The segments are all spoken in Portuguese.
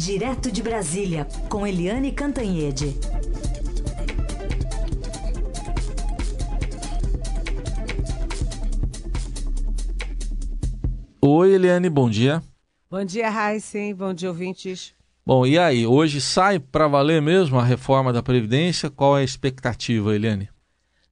Direto de Brasília, com Eliane Cantanhede. Oi, Eliane, bom dia. Bom dia, Raíssen. Bom dia, ouvintes. Bom, e aí, hoje sai para valer mesmo a reforma da Previdência? Qual é a expectativa, Eliane?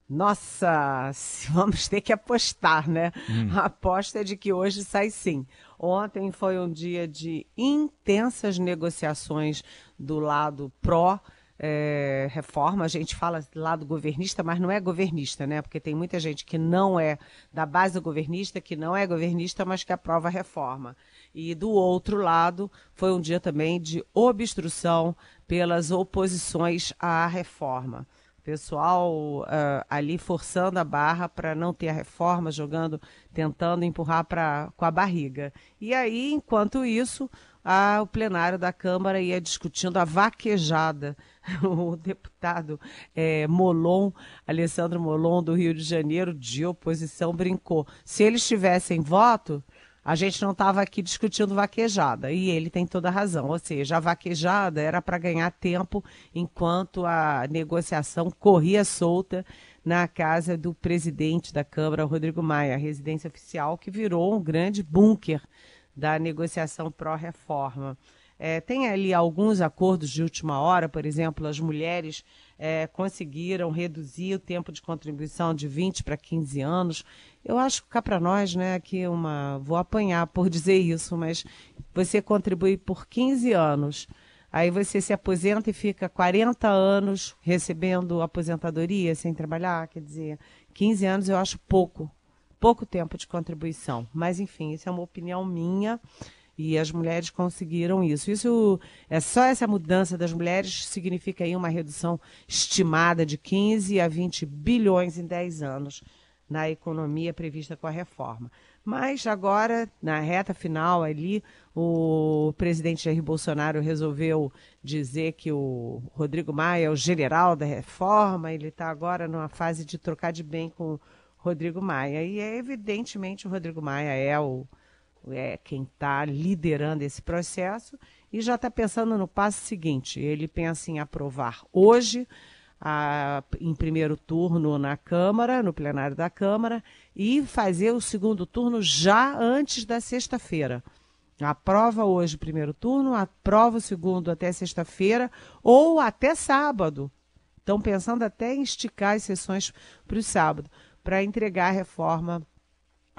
Nossa, vamos ter que apostar, né? Hum. A aposta é de que hoje sai sim. Ontem foi um dia de intensas negociações do lado pró. É, reforma, a gente fala lado governista, mas não é governista, né? Porque tem muita gente que não é da base governista, que não é governista, mas que aprova a reforma. E do outro lado, foi um dia também de obstrução pelas oposições à reforma pessoal uh, ali forçando a barra para não ter a reforma, jogando, tentando empurrar pra, com a barriga. E aí, enquanto isso, a, o plenário da Câmara ia discutindo a vaquejada. O deputado é, Molon, Alessandro Molon, do Rio de Janeiro, de oposição, brincou. Se eles tivessem voto, a gente não estava aqui discutindo vaquejada. E ele tem toda a razão. Ou seja, a vaquejada era para ganhar tempo enquanto a negociação corria solta na casa do presidente da Câmara, Rodrigo Maia, residência oficial, que virou um grande bunker da negociação pró-reforma. É, tem ali alguns acordos de última hora, por exemplo, as mulheres é, conseguiram reduzir o tempo de contribuição de 20 para 15 anos. Eu acho que cá para nós, né, aqui uma. Vou apanhar por dizer isso, mas você contribui por 15 anos. Aí você se aposenta e fica 40 anos recebendo aposentadoria sem trabalhar, quer dizer, 15 anos eu acho pouco, pouco tempo de contribuição. Mas enfim, isso é uma opinião minha. E as mulheres conseguiram isso. Isso é só essa mudança das mulheres significa aí uma redução estimada de 15 a 20 bilhões em 10 anos na economia prevista com a reforma. Mas agora, na reta final ali, o presidente Jair Bolsonaro resolveu dizer que o Rodrigo Maia é o general da reforma, ele está agora numa fase de trocar de bem com o Rodrigo Maia. E é evidentemente o Rodrigo Maia é o é quem está liderando esse processo e já está pensando no passo seguinte. Ele pensa em aprovar hoje, a, em primeiro turno na Câmara, no plenário da Câmara, e fazer o segundo turno já antes da sexta-feira. Aprova hoje o primeiro turno, aprova o segundo até sexta-feira ou até sábado. Estão pensando até em esticar as sessões para o sábado, para entregar a reforma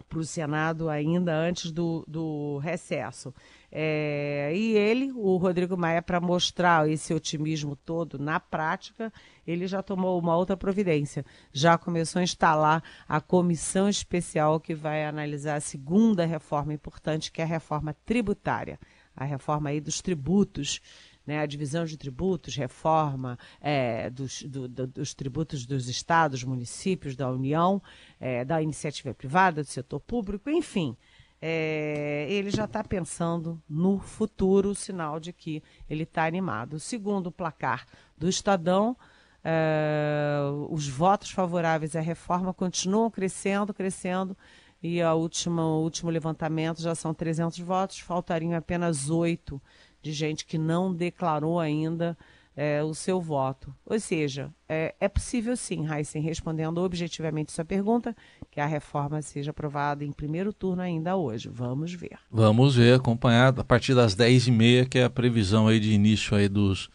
para o Senado ainda antes do, do recesso. É, e ele, o Rodrigo Maia, para mostrar esse otimismo todo na prática, ele já tomou uma outra providência. Já começou a instalar a comissão especial que vai analisar a segunda reforma importante, que é a reforma tributária, a reforma aí dos tributos né, a divisão de tributos, reforma é, dos, do, do, dos tributos dos estados, municípios, da União, é, da iniciativa privada, do setor público, enfim. É, ele já está pensando no futuro, sinal de que ele está animado. Segundo o placar do Estadão, é, os votos favoráveis à reforma continuam crescendo, crescendo, e a última, o último levantamento já são 300 votos, faltariam apenas oito de gente que não declarou ainda é, o seu voto. Ou seja, é, é possível sim, Heisen, respondendo objetivamente sua pergunta, que a reforma seja aprovada em primeiro turno ainda hoje. Vamos ver. Vamos ver, acompanhado a partir das 10h30, que é a previsão aí de início aí dos,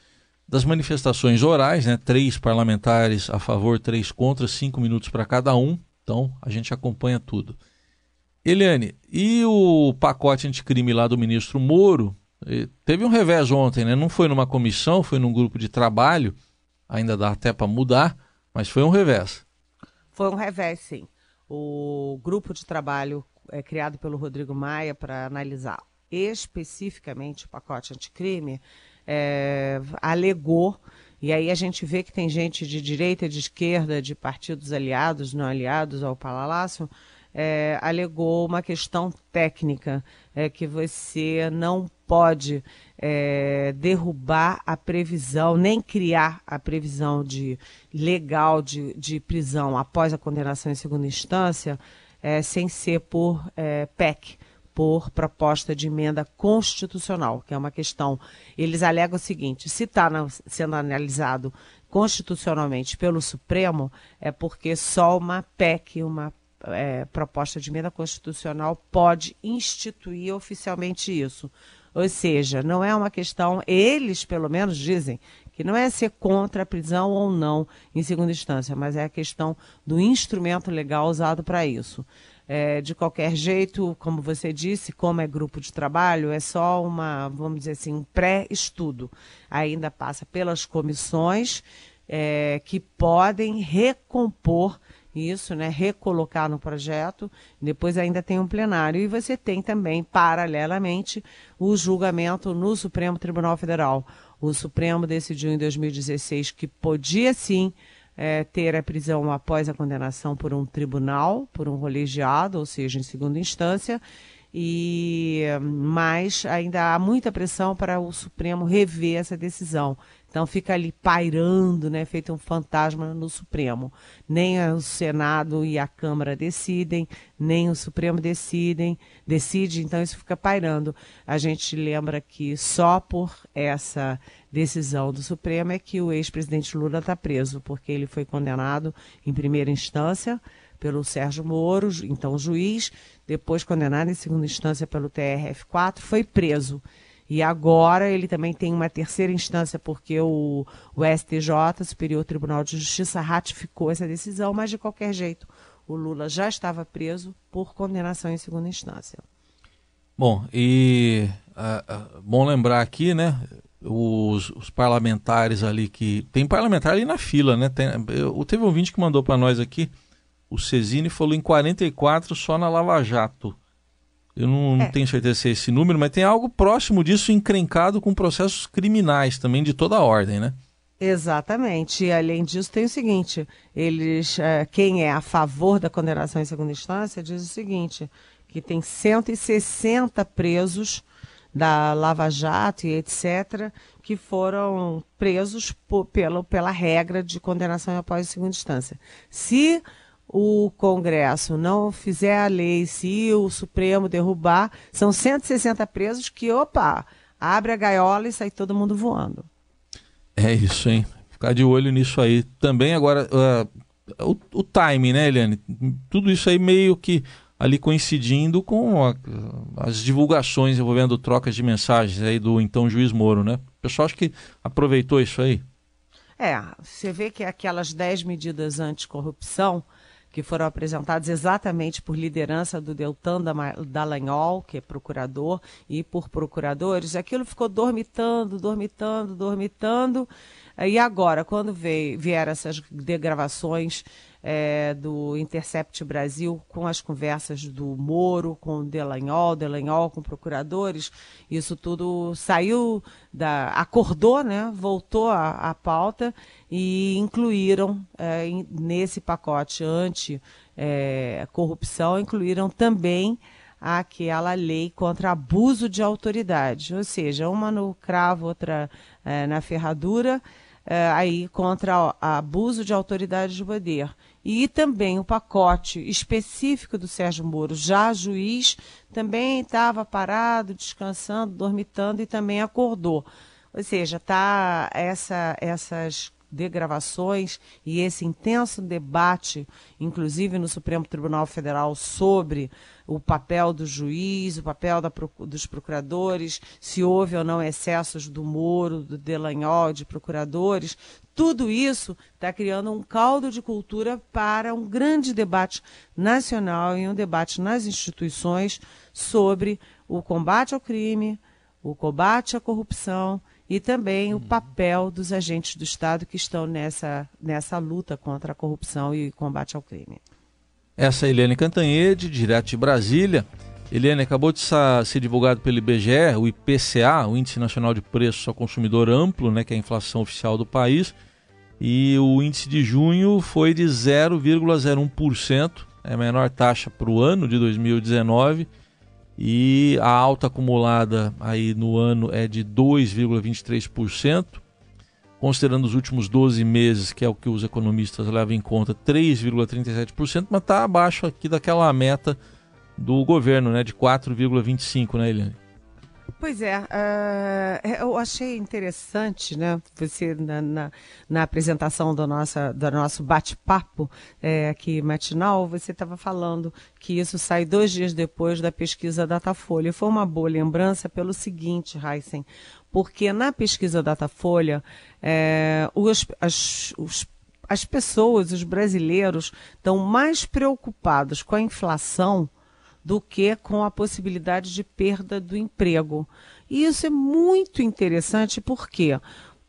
das manifestações orais, né? Três parlamentares a favor, três contra, cinco minutos para cada um. Então, a gente acompanha tudo. Eliane, e o pacote anticrime lá do ministro Moro, Teve um revés ontem, né? Não foi numa comissão, foi num grupo de trabalho. Ainda dá até para mudar, mas foi um revés. Foi um revés, sim. O grupo de trabalho é criado pelo Rodrigo Maia para analisar especificamente o pacote anticrime é, alegou e aí a gente vê que tem gente de direita, de esquerda, de partidos aliados, não aliados ao Palácio, é, alegou uma questão técnica, é, que você não pode é, derrubar a previsão, nem criar a previsão de legal de, de prisão após a condenação em segunda instância, é, sem ser por é, PEC, por proposta de emenda constitucional, que é uma questão. Eles alegam o seguinte: se está sendo analisado constitucionalmente pelo Supremo, é porque só uma PEC, uma é, proposta de emenda constitucional, pode instituir oficialmente isso. Ou seja, não é uma questão, eles pelo menos dizem que não é ser contra a prisão ou não em segunda instância, mas é a questão do instrumento legal usado para isso. É, de qualquer jeito, como você disse, como é grupo de trabalho, é só uma, vamos dizer assim, um pré-estudo. Ainda passa pelas comissões é, que podem recompor isso, né, recolocar no projeto. Depois ainda tem um plenário e você tem também, paralelamente, o julgamento no Supremo Tribunal Federal. O Supremo decidiu em 2016 que podia sim é, ter a prisão após a condenação por um tribunal, por um colegiado, ou seja, em segunda instância, e mas ainda há muita pressão para o Supremo rever essa decisão. Então fica ali pairando, né, feito um fantasma no Supremo. Nem o Senado e a Câmara decidem, nem o Supremo decidem, decide, então isso fica pairando. A gente lembra que só por essa decisão do Supremo é que o ex-presidente Lula está preso, porque ele foi condenado em primeira instância pelo Sérgio Moro, então juiz, depois condenado em segunda instância pelo TRF4, foi preso. E agora ele também tem uma terceira instância, porque o, o STJ, Superior Tribunal de Justiça, ratificou essa decisão, mas de qualquer jeito, o Lula já estava preso por condenação em segunda instância. Bom, e uh, uh, bom lembrar aqui, né? Os, os, parlamentares ali que. Tem parlamentar ali na fila, né? Tem, eu, teve um ouvinte que mandou para nós aqui, o Cesini falou em 44 só na Lava Jato. Eu não, é. tenho certeza se é esse número, mas tem algo próximo disso encrencado com processos criminais também de toda a ordem, né? Exatamente. E além disso, tem o seguinte: eles, é, quem é a favor da condenação em segunda instância diz o seguinte: que tem 160 presos da Lava Jato e etc., que foram presos por, pela, pela regra de condenação após segunda instância. Se o Congresso não fizer a lei, se o Supremo derrubar, são 160 presos que, opa, abre a gaiola e sai todo mundo voando. É isso, hein? Ficar de olho nisso aí. Também agora, uh, o, o timing, né, Eliane? Tudo isso aí meio que ali coincidindo com a, as divulgações envolvendo trocas de mensagens aí do então juiz Moro, né? O pessoal acho que aproveitou isso aí. É, você vê que aquelas 10 medidas anticorrupção que foram apresentados exatamente por liderança do Deltan Dallagnol, que é procurador, e por procuradores, aquilo ficou dormitando, dormitando, dormitando. E agora, quando veio, vieram essas degravações é, do Intercept Brasil com as conversas do Moro com o Delanhol, Delanhol com procuradores, isso tudo saiu da. acordou, né? Voltou à, pauta e incluíram é, nesse pacote anti-corrupção, é, incluíram também aquela lei contra abuso de autoridade, ou seja, uma no cravo, outra é, na ferradura, é, aí contra abuso de autoridade de poder e também o pacote específico do Sérgio Moro, já juiz, também estava parado, descansando, dormitando e também acordou. Ou seja, tá essa, essas degravações e esse intenso debate, inclusive no Supremo Tribunal Federal, sobre o papel do juiz, o papel da, dos procuradores, se houve ou não excessos do Moro, do Delanhol, de procuradores. Tudo isso está criando um caldo de cultura para um grande debate nacional e um debate nas instituições sobre o combate ao crime, o combate à corrupção e também o papel dos agentes do Estado que estão nessa, nessa luta contra a corrupção e combate ao crime. Essa é Eliane Cantanhede, direto de Brasília. Eliane, acabou de ser divulgado pelo IBGE o IPCA, o Índice Nacional de Preços ao Consumidor Amplo, né, que é a inflação oficial do país, e o índice de junho foi de 0,01%, é a menor taxa para o ano de 2019 e a alta acumulada aí no ano é de 2,23%, considerando os últimos 12 meses, que é o que os economistas levam em conta, 3,37%, mas está abaixo aqui daquela meta do governo, né, de 4,25, né, Eliane? Pois é, uh, eu achei interessante, né? Você na, na, na apresentação do, nossa, do nosso bate-papo é, aqui matinal, você estava falando que isso sai dois dias depois da pesquisa Datafolha. Foi uma boa lembrança pelo seguinte, Heisen, porque na pesquisa Datafolha, é, os, as, os as pessoas, os brasileiros, estão mais preocupados com a inflação do que com a possibilidade de perda do emprego. E isso é muito interessante, por quê?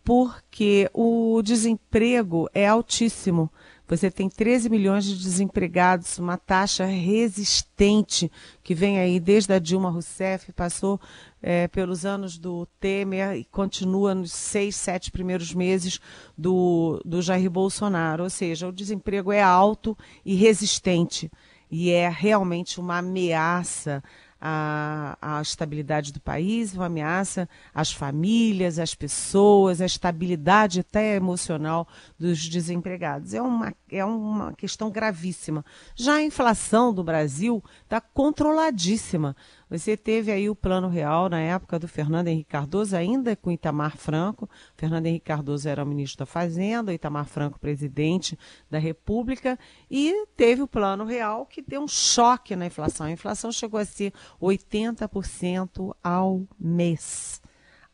Porque o desemprego é altíssimo. Você tem 13 milhões de desempregados, uma taxa resistente que vem aí desde a Dilma Rousseff, passou é, pelos anos do Temer e continua nos seis, sete primeiros meses do, do Jair Bolsonaro. Ou seja, o desemprego é alto e resistente e é realmente uma ameaça à, à estabilidade do país, uma ameaça às famílias, às pessoas, à estabilidade até emocional dos desempregados. É uma, é uma questão gravíssima. Já a inflação do Brasil está controladíssima. Você teve aí o Plano Real na época do Fernando Henrique Cardoso, ainda com Itamar Franco. Fernando Henrique Cardoso era o ministro da Fazenda, Itamar Franco presidente da República, e teve o Plano Real que deu um choque na inflação. A inflação chegou a ser 80% ao mês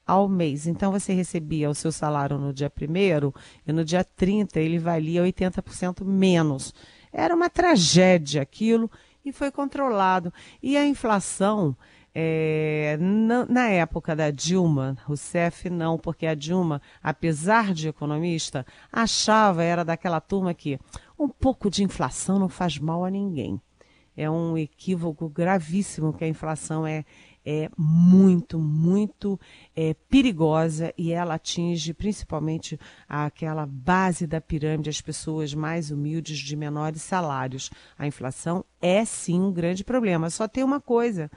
ao mês. Então você recebia o seu salário no dia 1 e no dia 30 ele valia 80% menos. Era uma tragédia aquilo e foi controlado. E a inflação, é, na, na, época da Dilma Rousseff, não, porque a Dilma, apesar de economista, achava, era daquela turma que um pouco de inflação não faz mal a ninguém. É um equívoco gravíssimo que a inflação é, é muito, muito é, perigosa e ela atinge principalmente aquela base da pirâmide, as pessoas mais humildes de menores salários. A inflação é sim um grande problema. Só tem uma coisa.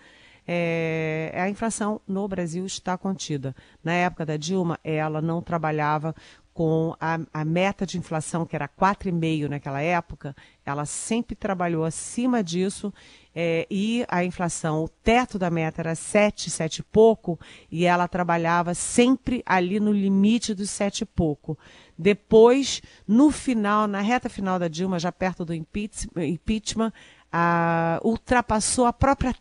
É, a inflação no Brasil está contida. Na época da Dilma, ela não trabalhava com a, a, meta de inflação, que era 4,5% naquela época, ela sempre trabalhou acima disso é, e a inflação, o teto da meta era 7, 7 e pouco, e ela trabalhava sempre ali no limite dos 7 e pouco. Depois, no final, na reta final da Dilma, já perto do impeachment, a, ultrapassou a própria,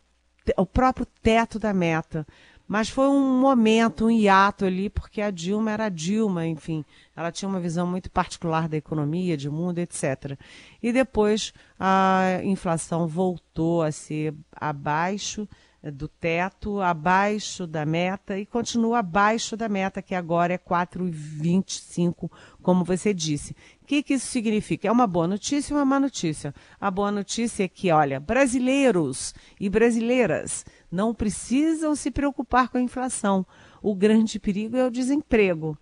o próprio teto da meta. Mas foi um momento, um hiato ali, porque a Dilma era a Dilma, enfim, ela tinha uma visão muito particular da economia, de mundo, etc. E depois a inflação voltou a ser abaixo do teto, abaixo da meta e continua abaixo da meta, que agora é 4,25, como você disse. O que, que isso significa? É uma boa notícia e uma má notícia. A boa notícia é que, olha, brasileiros e brasileiras não precisam se preocupar com a inflação. O grande perigo é o desemprego.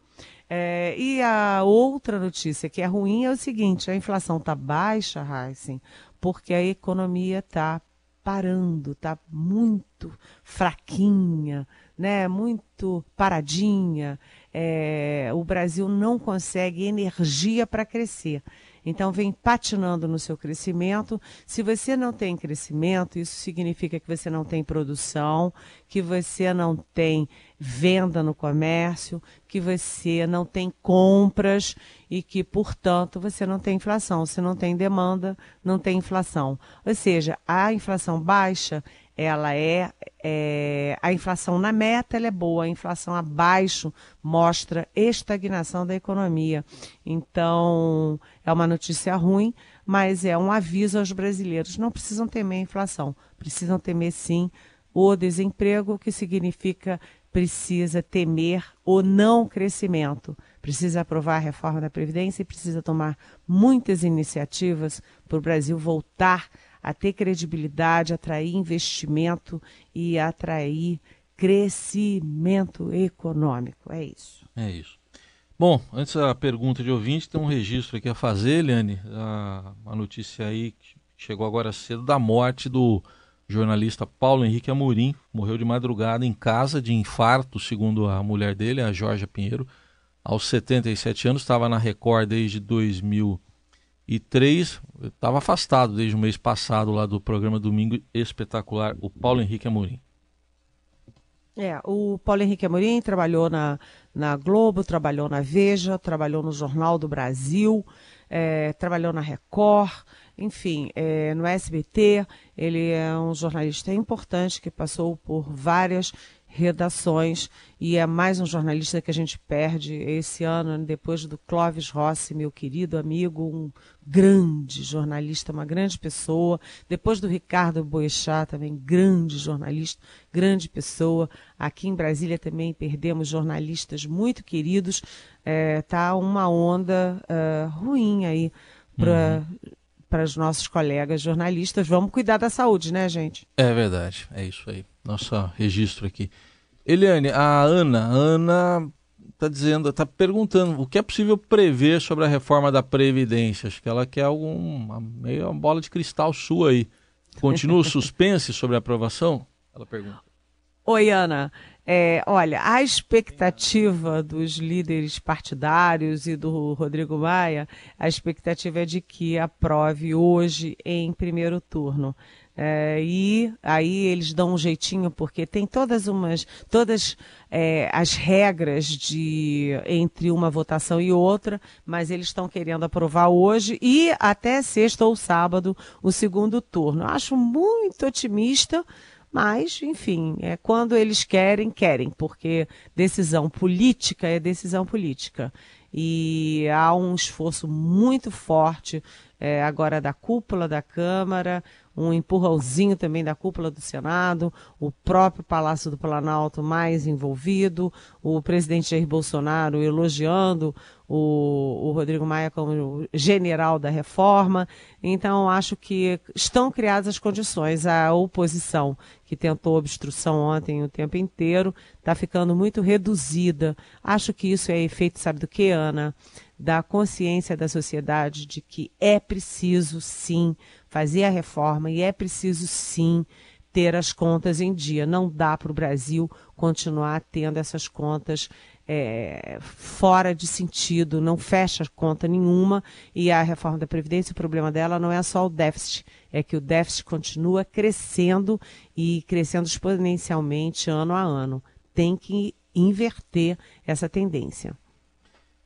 É, e a outra notícia que é ruim é o seguinte: a inflação está baixa, Heisen, porque a economia está parando, está muito fraquinha, né? muito paradinha. É, o Brasil não consegue energia para crescer. Então, vem patinando no seu crescimento. Se você não tem crescimento, isso significa que você não tem produção, que você não tem venda no comércio, que você não tem compras e que, portanto, você não tem inflação. Se não tem demanda, não tem inflação. Ou seja, a inflação baixa ela é, é, a inflação na meta ela é boa, a inflação abaixo mostra estagnação da economia. Então, é uma notícia ruim, mas é um aviso aos brasileiros. Não precisam temer a inflação, precisam temer sim o desemprego, que significa precisa temer o não crescimento. Precisa aprovar a reforma da Previdência e precisa tomar muitas iniciativas para o Brasil voltar a ter credibilidade, atrair investimento e atrair crescimento econômico. É isso. É isso. Bom, antes da pergunta de ouvinte, tem um registro aqui a fazer, Eliane. A, uma notícia aí que chegou agora cedo da morte do jornalista Paulo Henrique Amorim. Morreu de madrugada em casa de infarto, segundo a mulher dele, a Jorge Pinheiro. Aos 77 anos, estava na Record desde 2000 E três, estava afastado desde o mês passado lá do programa Domingo Espetacular, o Paulo Henrique Amorim. É, o Paulo Henrique Amorim trabalhou na, na Globo, trabalhou na Veja, trabalhou no Jornal do Brasil, é, trabalhou na Record, enfim, é, no SBT. Ele é um jornalista importante que passou por várias redações e é mais um jornalista que a gente perde esse ano, depois do Clóvis Rossi, meu querido amigo, um grande jornalista, uma grande pessoa, depois do Ricardo Boechat, também grande jornalista, grande pessoa. Aqui em Brasília também perdemos jornalistas muito queridos. É, tá uma onda uh, ruim aí para uhum para os nossos colegas jornalistas. Vamos cuidar da saúde, né, gente? É verdade, é isso aí. Nosso registro aqui. Eliane, a Ana, a Ana está dizendo, está perguntando o que é possível prever sobre a reforma da Previdência. Acho que ela quer algum, meio uma bola de cristal sua aí. Continua o suspense sobre a aprovação? Ela pergunta. Oi, Ana. É, olha, a expectativa dos líderes partidários e do Rodrigo Maia, a expectativa é de que aprove hoje em primeiro turno. É, e aí eles dão um jeitinho porque tem todas umas todas é, as regras de entre uma votação e outra, mas eles estão querendo aprovar hoje e até sexta ou sábado o segundo turno. Acho muito otimista mas, enfim, é quando eles querem, querem, porque decisão política é decisão política. E há um esforço muito forte é, agora da cúpula da Câmara, um empurrãozinho também da cúpula do Senado, o próprio Palácio do Planalto mais envolvido, o presidente Jair Bolsonaro elogiando o, o Rodrigo Maia como general da reforma. Então, acho que estão criadas as condições. A oposição, que tentou obstrução ontem o tempo inteiro, está ficando muito reduzida. Acho que isso é efeito, sabe do que, Ana? Da consciência da sociedade de que é preciso, sim, fazer a reforma e é preciso, sim, ter as contas em dia. Não dá para o Brasil continuar tendo essas contas é, fora de sentido, não fecha conta nenhuma e a reforma da Previdência, o problema dela não é só o déficit, é que o déficit continua crescendo e crescendo exponencialmente ano a ano. Tem que inverter essa tendência.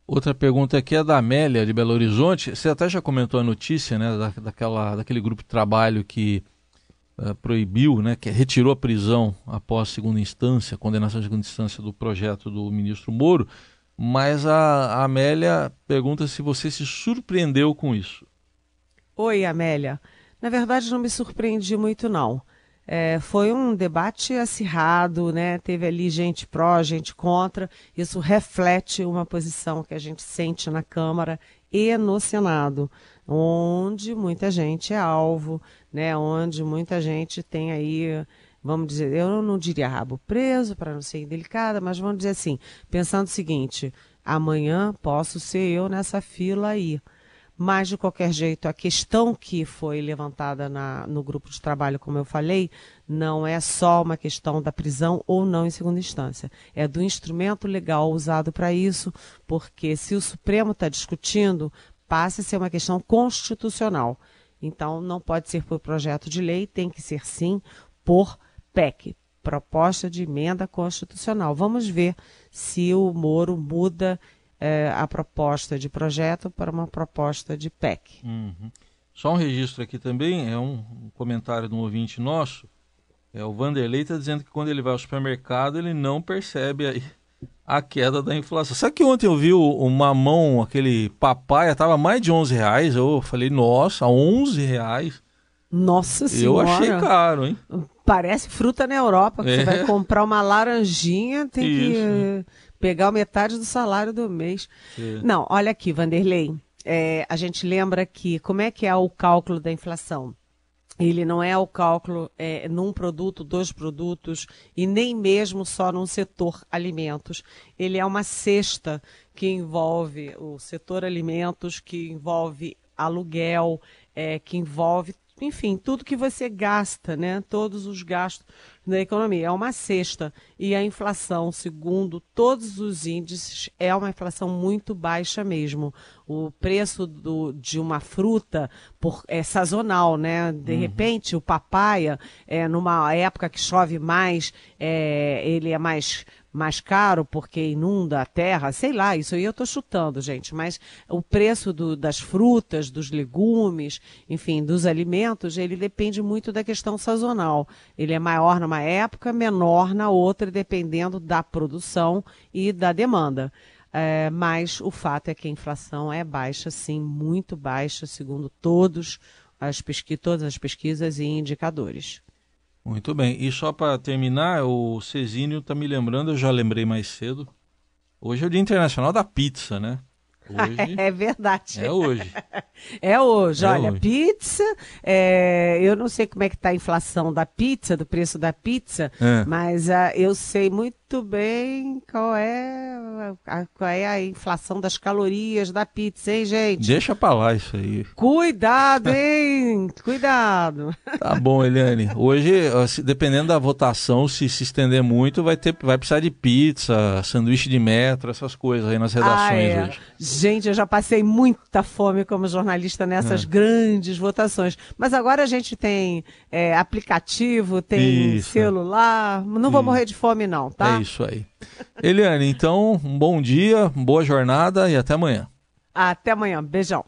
Outra pergunta aqui é da Amélia, de Belo Horizonte. Você até já comentou a notícia né, da, daquela, daquele grupo de trabalho que uh, proibiu, né, que retirou a prisão após segunda instância, condenação de segunda instância do projeto do ministro Moro, mas a, a Amélia pergunta se você se surpreendeu com isso. Oi, Amélia. Na verdade, não me surpreendi muito, não. É, foi um debate acirrado, né? Teve ali gente pró, gente contra. Isso reflete uma posição que a gente sente na Câmara e no Senado, onde muita gente é alvo, né? Onde muita gente tem aí, vamos dizer, eu não diria rabo preso para não ser indelicada, mas vamos dizer assim, pensando o seguinte: amanhã posso ser eu nessa fila aí. Mas, de qualquer jeito, a questão que foi levantada na, no grupo de trabalho, como eu falei, não é só uma questão da prisão ou não em segunda instância. É do instrumento legal usado para isso, porque se o Supremo está discutindo, passa a ser uma questão constitucional. Então, não pode ser por projeto de lei, tem que ser sim por PEC proposta de emenda constitucional. Vamos ver se o Moro muda é, a proposta de projeto para uma proposta de PEC. Uhum. Só um registro aqui também, é um, comentário de um ouvinte nosso. É, o Vanderlei está dizendo que quando ele vai ao supermercado ele não percebe aí a queda da inflação. Sabe que ontem eu vi o, o mamão, aquele papaya, estava mais de 11 reais. Eu falei, nossa, 11 reais. Nossa senhora. Eu achei caro, hein? Parece fruta na Europa, que é. você vai comprar uma laranjinha, tem Isso. que pegar metade do salário do mês. Sim. Não, olha aqui, Vanderlei. É, a gente lembra que como é que é o cálculo da inflação? Ele não é o cálculo é, num produto, dois produtos e nem mesmo só num setor alimentos. Ele é uma cesta que envolve o setor alimentos, que envolve aluguel, é, que envolve enfim, tudo que você gasta, né? Todos os gastos da economia. É uma cesta. E a inflação, segundo todos os índices, é uma inflação muito baixa mesmo. O preço do, de uma fruta por, é sazonal, né? De uhum. repente, o papaya, é, numa época que chove mais, é, ele é mais mais caro porque inunda a terra, sei lá, isso aí eu estou chutando, gente, mas o preço do, das frutas, dos legumes, enfim, dos alimentos, ele depende muito da questão sazonal. Ele é maior numa época, menor na outra, dependendo da produção e da demanda. É, mas o fato é que a inflação é baixa, sim, muito baixa, segundo todos as pesqui todas as pesquisas e indicadores. Muito bem. E só para terminar, o Cezínio está me lembrando, eu já lembrei mais cedo. Hoje é o Dia Internacional da Pizza, né? Hoje, é verdade. É hoje. É hoje. É Olha, hoje. pizza, é, eu não sei como é que está a inflação da pizza, do preço da pizza, é. mas uh, eu sei muito bem qual é, a, qual é a inflação das calorias da pizza, hein, gente? Deixa pra lá isso aí. Cuidado, hein? Cuidado. Tá bom, Eliane. Hoje, dependendo da votação, se se estender muito, vai, ter, vai precisar de pizza, sanduíche de metro, essas coisas aí nas redações ah, é. hoje. Gente, eu já passei muita fome como jornalista nessas é. grandes votações. Mas agora a gente tem é, aplicativo, tem isso. celular. Não vou morrer de fome, não, tá? É isso aí. Eliane, então, um bom dia, boa jornada e até amanhã. Até amanhã. Beijão.